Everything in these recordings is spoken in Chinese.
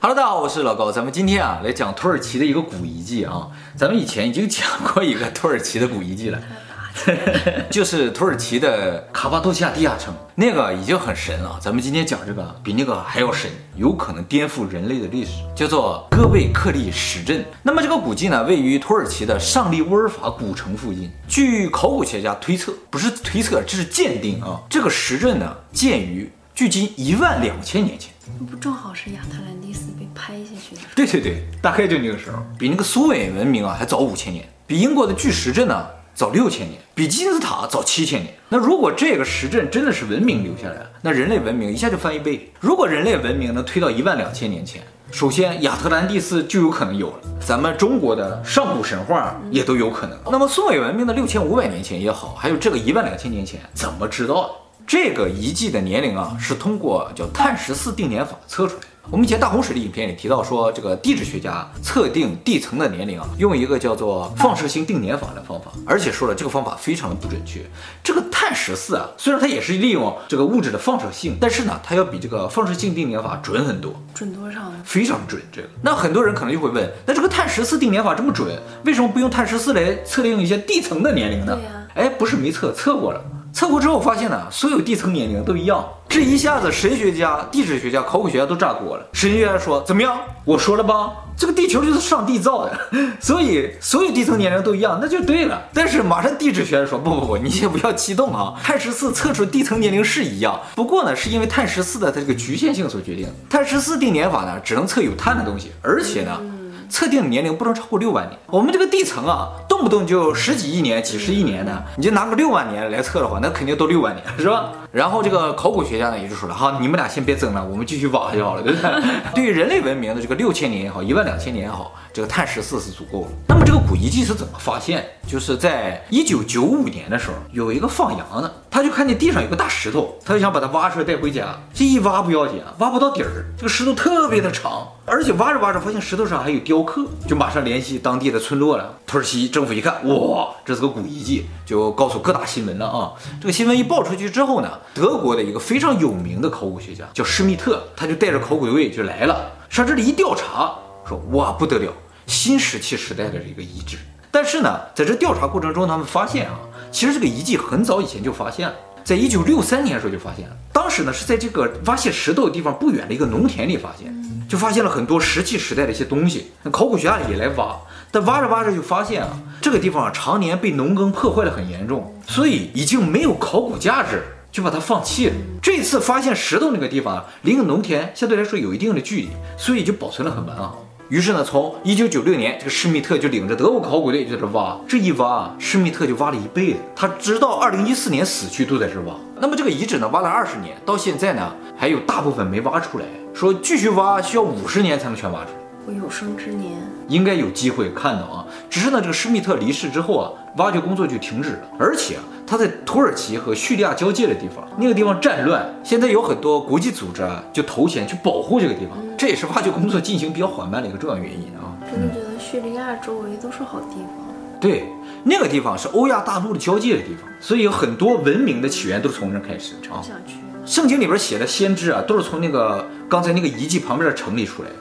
Hello，大家好，我是老高。咱们今天啊来讲土耳其的一个古遗迹啊。咱们以前已经讲过一个土耳其的古遗迹了，就是土耳其的卡帕多西亚地下城，那个已经很神了。咱们今天讲这个比那个还要神，有可能颠覆人类的历史，叫做戈贝克利石阵。那么这个古迹呢，位于土耳其的上利乌尔法古城附近。据考古学家推测，不是推测，这是鉴定啊。这个石阵呢，建于距今一万两千年前。那不正好是亚特兰蒂斯被拍下去的？对对对，大概就那个时候，比那个苏美文明啊还早五千年，比英国的巨石阵呢早六千年，比金字塔早七千年。那如果这个石阵真的是文明留下来，那人类文明一下就翻一倍。如果人类文明能推到一万两千年前，首先亚特兰蒂斯就有可能有了，咱们中国的上古神话也都有可能。那么苏美文明的六千五百年前也好，还有这个一万两千年前，怎么知道的？这个遗迹的年龄啊，是通过叫碳十四定年法测出来的。我们以前大洪水的影片里提到说，这个地质学家测定地层的年龄啊，用一个叫做放射性定年法的方法，而且说了这个方法非常的不准确。这个碳十四啊，虽然它也是利用这个物质的放射性，但是呢，它要比这个放射性定年法准很多。准多少呢？非常准。这个，那很多人可能就会问，那这个碳十四定年法这么准，为什么不用碳十四来测定一些地层的年龄呢？对呀。哎，不是没测，测过了。测过之后发现呢，所有地层年龄都一样，这一下子神学家、地质学家、考古学家都炸锅了。神学家说：“怎么样？我说了吧，这个地球就是上帝造的，所以所有地层年龄都一样，那就对了。”但是马上地质学家说：“不不不，你先不要激动啊，碳十四测出地层年龄是一样，不过呢，是因为碳十四的它这个局限性所决定。碳十四定年法呢，只能测有碳的东西，而且呢。”测定的年龄不能超过六万年。我们这个地层啊，动不动就十几亿年、几十亿年的，你就拿个六万年来测的话，那肯定都六万年，是吧？然后这个考古学家呢，也就说了，好，你们俩先别争了，我们继续挖就好了，对不对？对于人类文明的这个六千年也好，一万两千年也好，这个碳十四是足够了。那么这个古遗迹是怎么发现？就是在一九九五年的时候，有一个放羊的，他就看见地上有个大石头，他就想把它挖出来带回家。这一挖不要紧啊，挖不到底儿，这个石头特别的长，而且挖着挖着发现石头上还有雕刻，就马上联系当地的村落了。土耳其政府一看，哇，这是个古遗迹，就告诉各大新闻了啊。这个新闻一报出去之后呢，德国的一个非常有名的考古学家叫施密特，他就带着考古队就来了，上这里一调查，说哇不得了，新石器时代的这个遗址。但是呢，在这调查过程中，他们发现啊，其实这个遗迹很早以前就发现了，在一九六三年的时候就发现了。当时呢是在这个挖泄石头的地方不远的一个农田里发现，就发现了很多石器时代的一些东西。考古学家也来挖，但挖着挖着就发现啊，这个地方啊常年被农耕破坏的很严重，所以已经没有考古价值，就把它放弃了。这次发现石头那个地方啊，离个农田相对来说有一定的距离，所以就保存得很完好。于是呢，从一九九六年，这个施密特就领着德国考古队就在这挖。这一挖啊，施密特就挖了一辈子，他直到二零一四年死去都在这挖。那么这个遗址呢，挖了二十年，到现在呢，还有大部分没挖出来，说继续挖需要五十年才能全挖出来。我有生之年应该有机会看到啊。只是呢，这个施密特离世之后啊，挖掘工作就停止了，而且啊。它在土耳其和叙利亚交界的地方，那个地方战乱，现在有很多国际组织啊，就投钱去保护这个地方，这也是挖掘工作进行比较缓慢的一个重要原因啊。真的觉得叙利亚周围都是好地方。对，那个地方是欧亚大陆的交界的地方，所以有很多文明的起源都是从那开始啊。想去。圣经里边写的先知啊，都是从那个刚才那个遗迹旁边的城里出来的。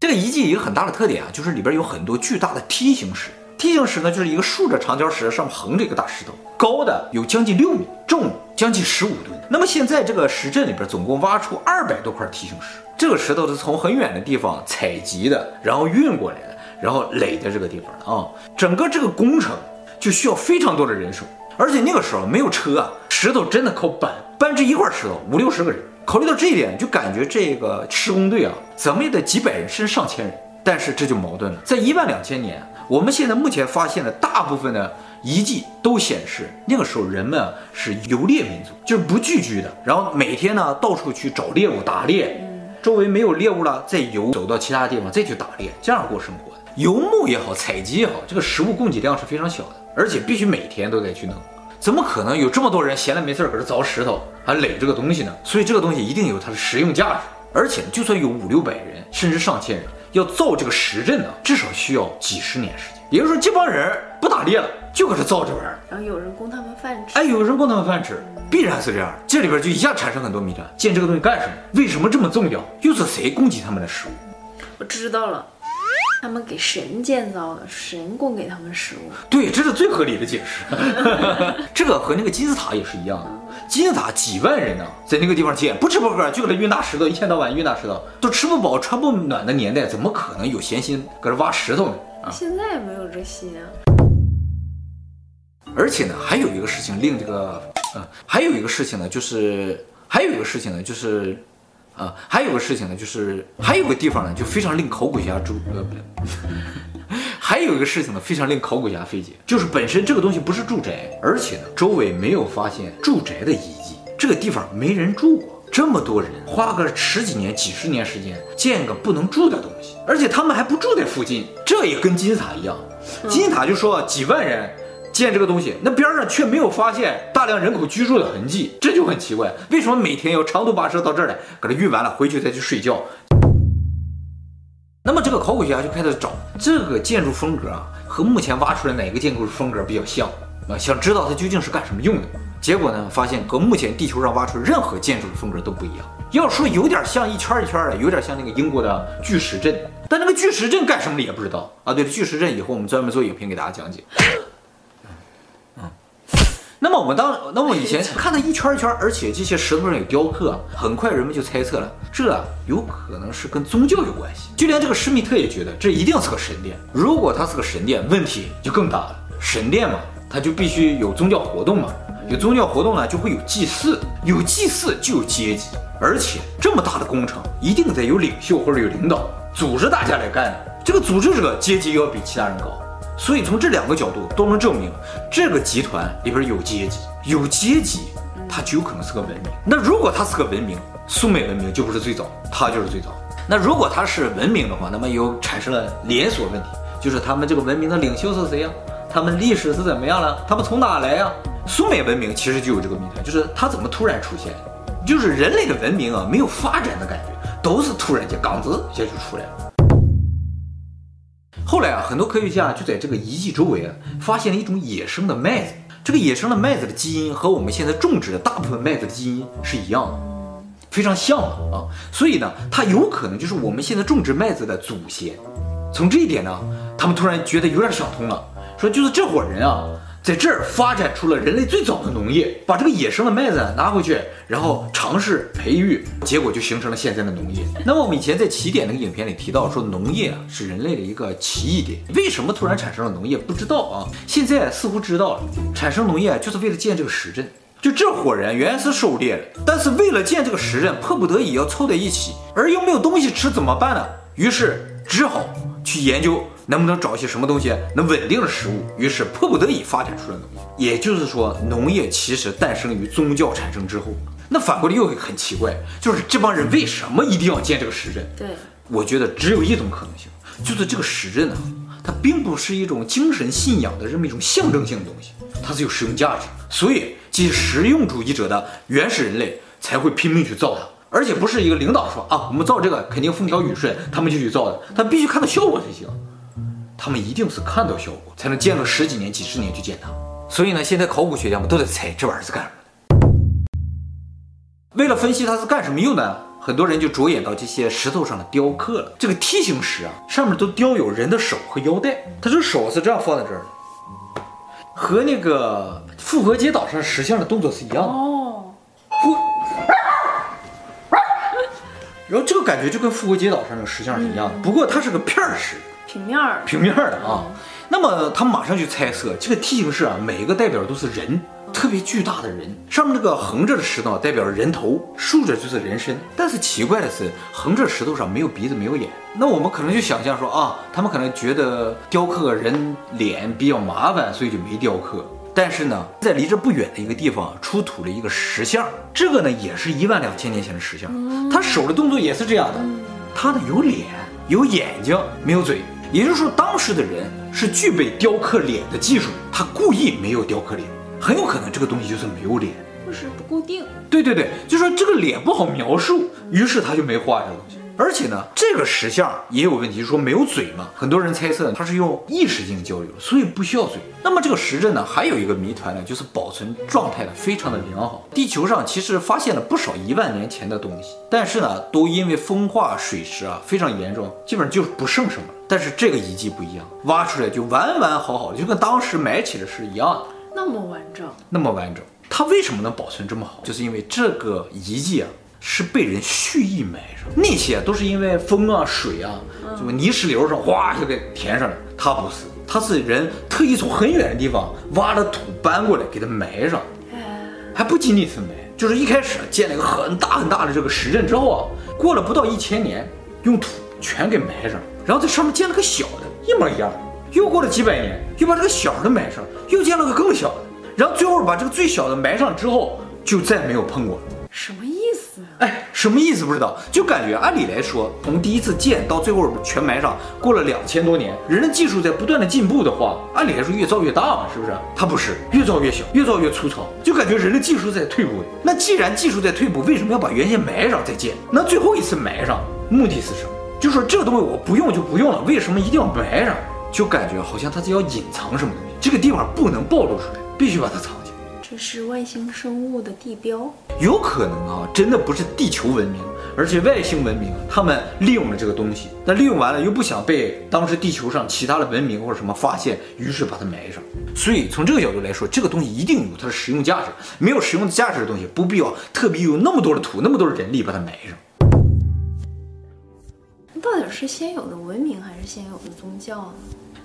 这个遗迹一个很大的特点啊，就是里边有很多巨大的梯形石。梯形石呢，就是一个竖着长条石，上面横着一个大石头，高的有将近六米，重将近十五吨。那么现在这个石阵里边总共挖出二百多块梯形石，这个石头是从很远的地方采集的，然后运过来的，然后垒在这个地方的啊。整个这个工程就需要非常多的人手，而且那个时候没有车啊，石头真的靠搬，搬这一块石头五六十个人。考虑到这一点，就感觉这个施工队啊，怎么也得几百人甚至上千人。但是这就矛盾了，在一万两千年。我们现在目前发现的大部分的遗迹都显示，那个时候人们啊是游猎民族，就是不聚居的，然后每天呢到处去找猎物打猎，周围没有猎物了再游走到其他地方再去打猎，这样过生活的。游牧也好，采集也好，这个食物供给量是非常小的，而且必须每天都得去弄，怎么可能有这么多人闲来没事儿搁这凿石头还垒这个东西呢？所以这个东西一定有它的实用价值，而且就算有五六百人甚至上千人。要造这个石阵呢，至少需要几十年时间。也就是说，这帮人不打猎了，就搁这造这玩意儿。然后有人供他们饭吃。哎，有人供他们饭吃，必然是这样。这里边就一下产生很多谜团：建这个东西干什么？为什么这么重要？又是谁供给他们的食物？我知道了，他们给神建造的，神供给他们食物。对，这是最合理的解释。这个和那个金字塔也是一样的。金字塔几万人呢，在那个地方建，不吃不喝，就搁这运大石头，一天到晚运大石头，都吃不饱穿不暖的年代，怎么可能有闲心搁这挖石头呢？啊，现在也没有这心啊。而且呢，还有一个事情令这个，呃，还有一个事情呢，就是还有一个事情呢，就是，啊，还有个事情呢，就是还有个地方呢，就非常令考古学家注，呃，不对。还有一个事情呢，非常令考古学家费解，就是本身这个东西不是住宅，而且呢，周围没有发现住宅的遗迹，这个地方没人住过，这么多人花个十几年、几十年时间建个不能住的东西，而且他们还不住在附近，这也跟金字塔一样，金字塔就说几万人建这个东西，那边上却没有发现大量人口居住的痕迹，这就很奇怪，为什么每天要长途跋涉到这儿来，给它运完了回去再去睡觉？那么这个考古学家就开始找这个建筑风格啊，和目前挖出来哪个建筑风格比较像啊？想知道它究竟是干什么用的。结果呢，发现和目前地球上挖出任何建筑的风格都不一样。要说有点像一圈一圈的，有点像那个英国的巨石阵，但那个巨石阵干什么的也不知道啊。对了，巨石阵以后我们专门做影片给大家讲解。我们当，那我以前 看它一圈一圈，而且这些石头上有雕刻，很快人们就猜测了，这有可能是跟宗教有关系。就连这个施密特也觉得这一定是个神殿。如果它是个神殿，问题就更大了。神殿嘛，它就必须有宗教活动嘛，有宗教活动呢，就会有祭祀，有祭祀就有阶级，而且这么大的工程，一定得有领袖或者有领导组织大家来干。这个组织者阶级要比其他人高。所以从这两个角度都能证明，这个集团里边有阶级，有阶级，它就有可能是个文明。那如果它是个文明，苏美文明就不是最早，它就是最早。那如果它是文明的话，那么又产生了连锁问题，就是他们这个文明的领袖是谁呀？他们历史是怎么样了？他们从哪来呀？苏美文明其实就有这个谜团，就是它怎么突然出现？就是人类的文明啊，没有发展的感觉，都是突然间刚子一下就出来了。后来啊，很多科学家就在这个遗迹周围啊，发现了一种野生的麦子。这个野生的麦子的基因和我们现在种植的大部分麦子的基因是一样的，非常像的啊。所以呢，它有可能就是我们现在种植麦子的祖先。从这一点呢，他们突然觉得有点想通了，说就是这伙人啊。在这儿发展出了人类最早的农业，把这个野生的麦子拿回去，然后尝试培育，结果就形成了现在的农业。那么我们以前在起点那个影片里提到说，农业啊是人类的一个奇异点。为什么突然产生了农业？不知道啊。现在似乎知道了，产生农业就是为了建这个石阵。就这伙人原来是狩猎的，但是为了建这个石阵，迫不得已要凑在一起，而又没有东西吃，怎么办呢？于是只好去研究。能不能找一些什么东西能稳定的食物？于是迫不得已发展出了农业。也就是说，农业其实诞生于宗教产生之后。那反过来又很奇怪，就是这帮人为什么一定要建这个石阵？对，我觉得只有一种可能性，就是这个石阵呢，它并不是一种精神信仰的这么一种象征性的东西，它是有实用价值。所以，即实用主义者的原始人类才会拼命去造它，而且不是一个领导说啊，我们造这个肯定风调雨顺，他们就去造的，他必须看到效果才行。他们一定是看到效果才能建个十几年、几十年去建它，所以呢，现在考古学家们都在猜这玩意儿是干什么的。为了分析它是干什么用的，很多人就着眼到这些石头上的雕刻了。这个梯形石啊，上面都雕有人的手和腰带，它这手是这样放在这儿的，和那个复活节岛上石像的动作是一样的。然后这个感觉就跟复活节岛上那个石像是一样的，不过它是个片儿石。平面儿，平面儿的啊。嗯、那么他们马上就猜测，这个梯形石啊，每一个代表都是人，特别巨大的人。上面这个横着的石头代表着人头，竖着就是人身。但是奇怪的是，横着石头上没有鼻子，没有眼。那我们可能就想象说啊，他们可能觉得雕刻人脸比较麻烦，所以就没雕刻。但是呢，在离这不远的一个地方出土了一个石像，这个呢也是一万两千年前的石像，他手的动作也是这样的，他呢有脸，有眼睛，没有嘴。也就是说，当时的人是具备雕刻脸的技术，他故意没有雕刻脸，很有可能这个东西就是没有脸，或是不固定。对对对，就说这个脸不好描述，于是他就没画这个东西。而且呢，这个石像也有问题，说没有嘴嘛，很多人猜测它是用意识进行交流，所以不需要嘴。那么这个石阵呢，还有一个谜团呢，就是保存状态呢非常的良好。地球上其实发现了不少一万年前的东西，但是呢，都因为风化水蚀啊非常严重，基本上就是不剩什么。但是这个遗迹不一样，挖出来就完完好好的，就跟当时埋起来是一样的，那么完整，那么完整。它为什么能保存这么好？就是因为这个遗迹啊。是被人蓄意埋上，那些都是因为风啊、水啊，什么泥石流上哗就给填上了。他不是，他是人特意从很远的地方挖了土搬过来给它埋上，还不仅仅是埋，就是一开始建了一个很大很大的这个石阵之后啊，过了不到一千年，用土全给埋上，然后在上面建了个小的，一模一样。又过了几百年，又把这个小的埋上，又建了个更小的，然后最后把这个最小的埋上之后，就再没有碰过了。什么意思？哎，什么意思不知道，就感觉按理来说，从第一次建到最后全埋上，过了两千多年，人的技术在不断的进步的话，按理来说越造越大嘛，是不是？它不是，越造越小，越造越粗糙，就感觉人的技术在退步。那既然技术在退步，为什么要把原先埋上再建？那最后一次埋上，目的是什么？就说这个东西我不用就不用了，为什么一定要埋上？就感觉好像它是要隐藏什么东西，这个地方不能暴露出来，必须把它藏。这是外星生物的地标，有可能啊，真的不是地球文明，而且外星文明，他们利用了这个东西，那利用完了又不想被当时地球上其他的文明或者什么发现，于是把它埋上。所以从这个角度来说，这个东西一定有它的实用价值，没有实用价值的东西，不必要特别有那么多的土，那么多的人力把它埋上。到底是先有的文明还是先有的宗教呢？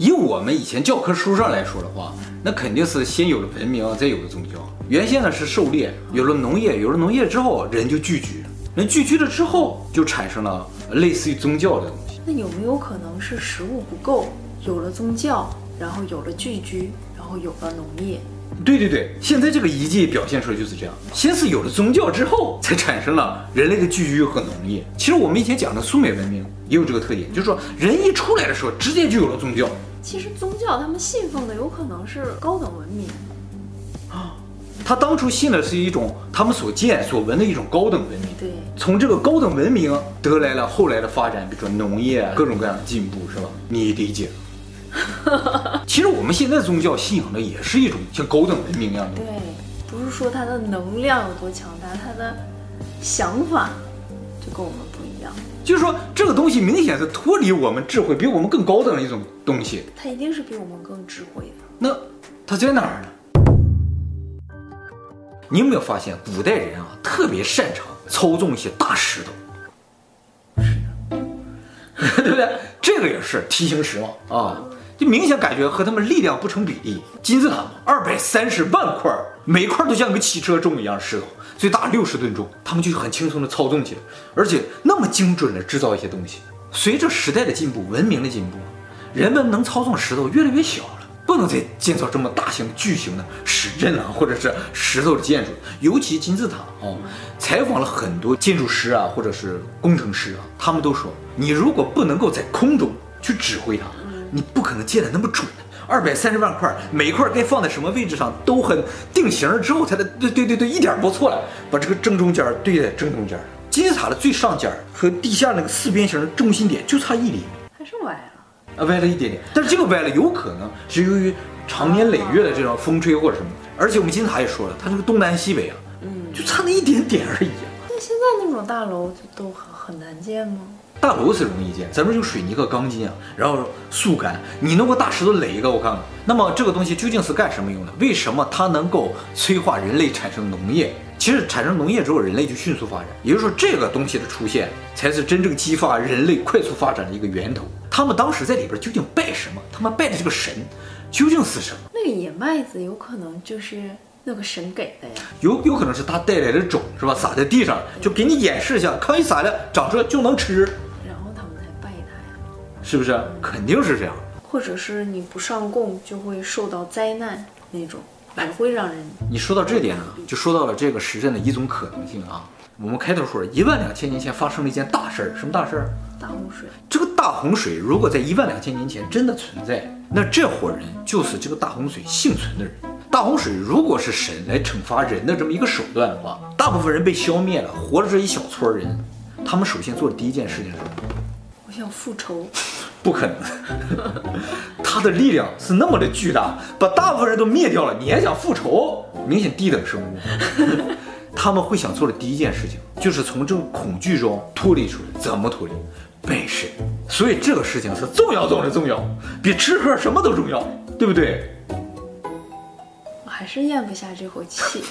以我们以前教科书上来说的话，那肯定是先有了文明，再有了宗教。原先呢是狩猎，有了农业，有了农业之后，人就聚居，人聚居了之后，就产生了类似于宗教的东西。那有没有可能是食物不够，有了宗教，然后有了聚居，然后有了农业？对对对，现在这个遗迹表现出来就是这样，先是有了宗教之后，才产生了人类的聚居和农业。其实我们以前讲的苏美文明也有这个特点，就是说人一出来的时候，直接就有了宗教。其实宗教他们信奉的有可能是高等文明啊，他当初信的是一种他们所见所闻的一种高等文明。对，从这个高等文明得来了后来的发展，比如说农业各种各样的进步，是吧？你理解。其实我们现在宗教信仰的也是一种像高等文明一样的。对，不是说它的能量有多强大，它的想法就跟我们。就是说，这个东西明显是脱离我们智慧，比我们更高等的一种东西。它一定是比我们更智慧的。那它在哪儿呢？你有没有发现，古代人啊特别擅长操纵一些大石头？是的，对不对？这个也是梯形石嘛，啊，就明显感觉和他们力量不成比例。金字塔二百三十万块，每一块都像一个汽车重一样石头。最大六十吨重，他们就很轻松的操纵起来，而且那么精准的制造一些东西。随着时代的进步，文明的进步，人们能操纵石头越来越小了，不能再建造这么大型巨型的石阵啊，或者是石头的建筑。尤其金字塔哦，采访了很多建筑师啊，或者是工程师啊，他们都说，你如果不能够在空中去指挥它，你不可能建得那么准。二百三十万块，每一块该放在什么位置上都很定型了之后才能对对对对，一点不错了。把这个正中间对在正中间，金字塔的最上尖和地下那个四边形的中心点就差一厘米，还是歪了啊，歪了一点点。但是这个歪了有可能是由于长年累月的这种风吹或者什么。而且我们金字塔也说了，它这个东南西北啊，嗯，就差那一点点而已。那现在那种大楼就都很很难建吗？大楼是容易建，咱们用水泥和钢筋啊，然后速干。你弄个大石头垒一个，我看看。那么这个东西究竟是干什么用的？为什么它能够催化人类产生农业？其实产生农业之后，人类就迅速发展。也就是说，这个东西的出现才是真正激发人类快速发展的一个源头。他们当时在里边究竟拜什么？他们拜的这个神究竟是什么？那个野麦子有可能就是那个神给的呀？有有可能是他带来的种是吧？撒在地上就给你演示一下，看一撒了长出来就能吃。是不是？肯定是这样，或者是你不上供就会受到灾难那种，也会让人。你说到这点啊，就说到了这个时阵的一种可能性啊。我们开头说了一万两千年前发生了一件大事儿，什么大事儿？大洪水。这个大洪水如果在一万两千年前真的存在，那这伙人就是这个大洪水幸存的人。大洪水如果是神来惩罚人的这么一个手段的话，大部分人被消灭了，活着这一小撮人。他们首先做的第一件事情是什么？我想复仇。不可能，他的力量是那么的巨大，把大部分人都灭掉了，你还想复仇？明显低等生物。他们会想做的第一件事情，就是从这种恐惧中脱离出来。怎么脱离？本身。所以这个事情是重要中的重要，比吃喝什么都重要，对不对？我还是咽不下这口气。